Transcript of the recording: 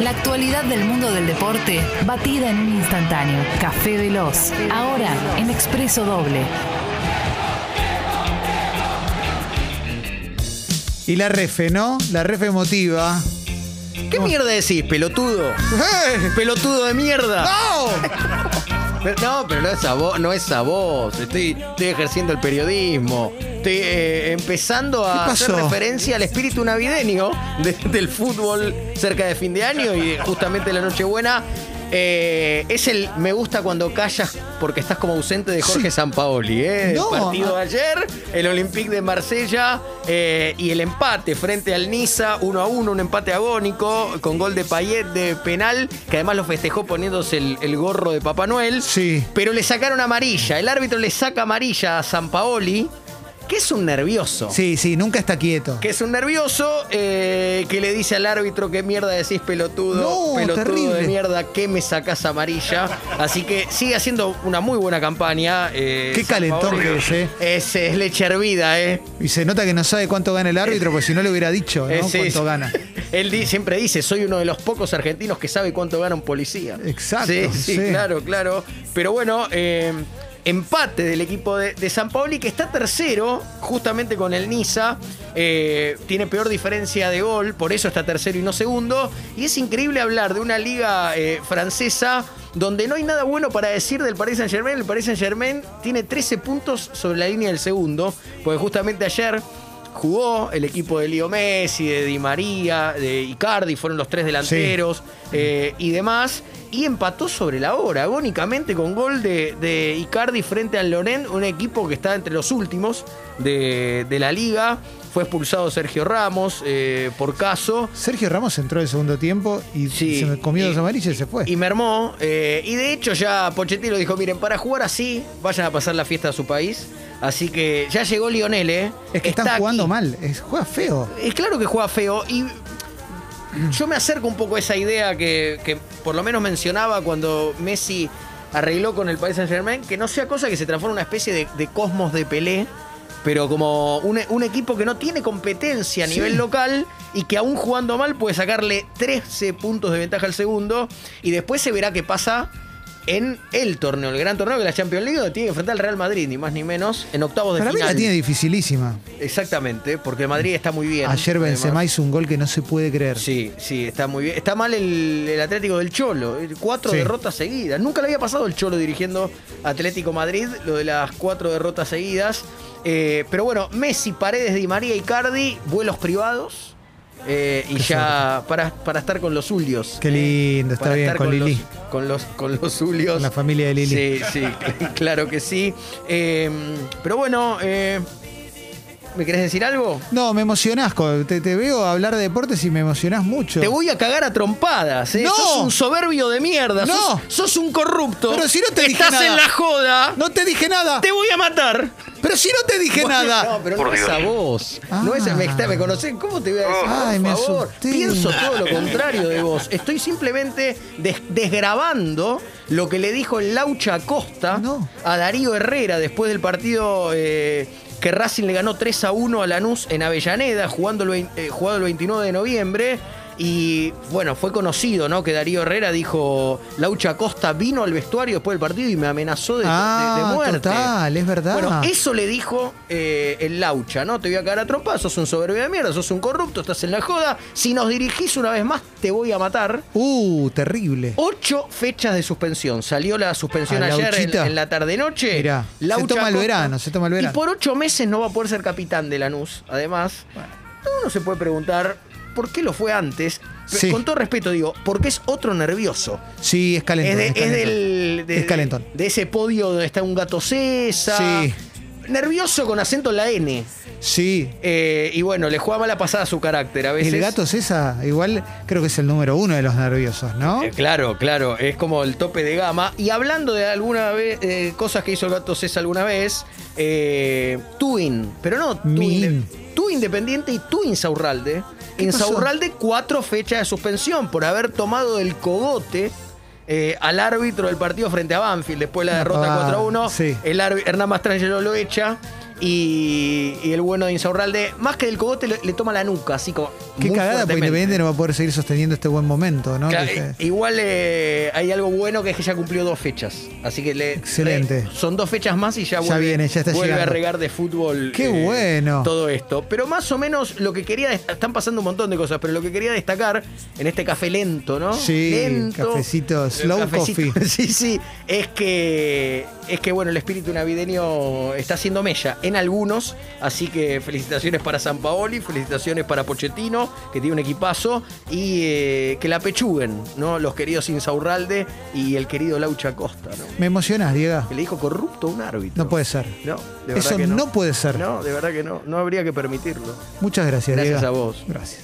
La actualidad del mundo del deporte, batida en un instantáneo. Café Veloz. Ahora en Expreso Doble. Y la refe, ¿no? La refe emotiva. ¿Qué mierda decís, pelotudo? ¡Eh! Pelotudo de mierda. ¡No! Pero- No, pero no es a vos, no es a vos. Estoy, estoy ejerciendo el periodismo. Estoy eh, empezando a ¿Qué hacer referencia al espíritu navideño de- del fútbol cerca de fin de año y justamente la Nochebuena. Eh, es el me gusta cuando callas porque estás como ausente de Jorge Sampaoli. ¿eh? No, el partido de ayer, el Olympique de Marsella eh, y el empate frente al Niza, 1 a 1, un empate agónico con gol de Payet de penal, que además lo festejó poniéndose el, el gorro de Papá Noel. Sí. Pero le sacaron amarilla. El árbitro le saca amarilla a Sampaoli, que es un nervioso. Sí, sí, nunca está quieto. Que es un nervioso eh, que le dice al árbitro qué mierda decís pelotudo, No, pelotudo terrible. de mierda, que me sacás amarilla. Así que sigue haciendo una muy buena campaña. eh, Qué calentón que es, eh. Es, es leche hervida, ¿eh? Y se nota que no sabe cuánto gana el árbitro, porque si no le hubiera dicho, ¿no? Cuánto gana. Él di- siempre dice, soy uno de los pocos argentinos que sabe cuánto gana un policía. Exacto, Sí, sí, sí. claro, claro. Pero bueno, eh, empate del equipo de, de San Paoli, que está tercero, justamente con el Niza. Eh, tiene peor diferencia de gol, por eso está tercero y no segundo. Y es increíble hablar de una liga eh, francesa donde no hay nada bueno para decir del Paris Saint Germain. El Paris Saint Germain tiene 13 puntos sobre la línea del segundo, porque justamente ayer jugó el equipo de Leo Messi, de Di María, de Icardi, fueron los tres delanteros eh, y demás. Y empató sobre la hora, agónicamente, con gol de, de Icardi frente al Lorén, un equipo que está entre los últimos de, de la liga. Fue expulsado Sergio Ramos eh, por caso. Sergio Ramos entró en el segundo tiempo y Sí, se me comió dos amarillas y se fue. Y mermó. eh, y de hecho ya Pochettino dijo, miren, para jugar así, vayan a pasar la fiesta a su país. Así que ya llegó Lionel, ¿eh? es que Está están jugando aquí. mal, es, juega feo. Es claro que juega feo y yo me acerco un poco a esa idea que, que por lo menos mencionaba cuando Messi arregló con el Paris Saint Germain, que no sea cosa que se transforme en una especie de, de cosmos de Pelé, pero como un, un equipo que no tiene competencia a Sí. nivel local y que aún jugando mal puede sacarle 13 puntos de ventaja al segundo y después se verá qué pasa en el torneo, el gran torneo que la Champions League, tiene que enfrentar al Real Madrid, ni más ni menos, en octavos de Para mí final. la tiene dificilísima. Exactamente, porque el Madrid está muy bien. Ayer Benzema hizo un gol que no se puede creer. Sí, sí, está muy bien. Está mal el, el Atlético del Cholo. eh, Cuatro Sí. derrotas seguidas. Nunca le había pasado el Cholo dirigiendo Atlético Madrid, lo de las cuatro derrotas seguidas. Eh, pero bueno, Messi, Paredes, Di María y Cardi, vuelos privados. Eh, y ya para, para estar con los Zulios. Qué lindo, está Para bien, estar con Lili. Los, con los con los Zulios. Con la familia de Lili. Sí, sí, claro que sí. Eh, pero bueno, eh, ¿me querés decir algo? No, me emocionás. Te, te veo hablar de deportes y me emocionás mucho. Te voy a cagar a trompadas, ¿eh? No. Sos un soberbio de mierda. No. Sos, sos un corrupto. Pero si no te dije Estás nada. en la joda. No te dije nada. Te voy a matar. Pero si no te dije nada. No, pero no es a vos. No es a, me, me conocés. ¿Cómo te voy a decir? Ay, Por me favor. asusté. Pienso todo lo contrario de vos. Estoy simplemente des- desgrabando lo que le dijo el Laucha Acosta No. a Darío Herrera después del partido eh, que Racing le ganó 3 a 1 a Lanús en Avellaneda, jugando eh, jugado el 29 de noviembre. Y bueno, fue conocido, ¿no? Que Darío Herrera dijo, Laucha Acosta vino al vestuario después del partido y me amenazó de, de- de Ah, muerte. total, es verdad. Bueno, eso le dijo eh, el Laucha, ¿no? Te voy a cagar a trompas, sos un soberbio de mierda, sos un corrupto, estás en la joda. Si nos dirigís una vez más, te voy a matar. Uh, terrible. Ocho fechas de suspensión. Salió la suspensión ¿A ayer en, la tarde-noche. Mirá, se toma el verano, se toma el verano. Y por ocho meses no va a poder ser capitán de Lanús. Además, uno se puede preguntar por qué lo fue antes. Sí. Con todo respeto digo, porque es otro nervioso. Sí, es calentón. Es, de- es es calentón. del, de, Es calentón. de ese podio donde está un gato César. Sí. Nervioso con acento en la N. Sí. Eh, y bueno, le juega mala pasada su carácter a veces. El gato César, igual creo que es el número uno de los nerviosos, ¿no? Eh, claro, claro, es como el tope de gama. Y hablando de alguna vez, eh, cosas que hizo el gato César alguna vez, eh, Twin, pero no Twin, tú Independiente y tú Insaurralde. Insaurralde, cuatro fechas de suspensión por haber tomado el cogote. eh, al árbitro del partido frente a Banfield después de la derrota pavada, 4 a 1. sí. El Hernán Mastrangelo lo echa. Y, y el bueno de Insaurralde, más que del cogote, le, le toma la nuca, así como. Qué cagada, porque. Independiente no va a poder seguir sosteniendo este buen momento, ¿no? Claro, igual eh, hay algo bueno que es que ya cumplió dos fechas. Así que le. Excelente. le- son dos fechas más y ya, Ya vuelve, viene, ya está vuelve a regar de fútbol. Qué bueno. Todo esto. Pero más o menos lo que quería. Están pasando un montón de cosas, pero lo que quería destacar en este café lento, ¿no? Sí, lento. cafecito, eh, slow cafecito, coffee. Sí, sí. Es que. Es que bueno, el espíritu navideño está haciendo mella en algunos. Así que felicitaciones para San Paoli, felicitaciones para Pochettino, que tiene un equipazo. Y eh, que la pechuguen, ¿no? Los queridos Insaurralde y el querido Laucha Costa, ¿no? Me emocionas, Diego. Que le dijo corrupto a un árbitro. No puede ser. No, de verdad Eso que no puede ser. No, de verdad que no. No habría que permitirlo. Muchas gracias, Gracias Diego. a vos. Gracias.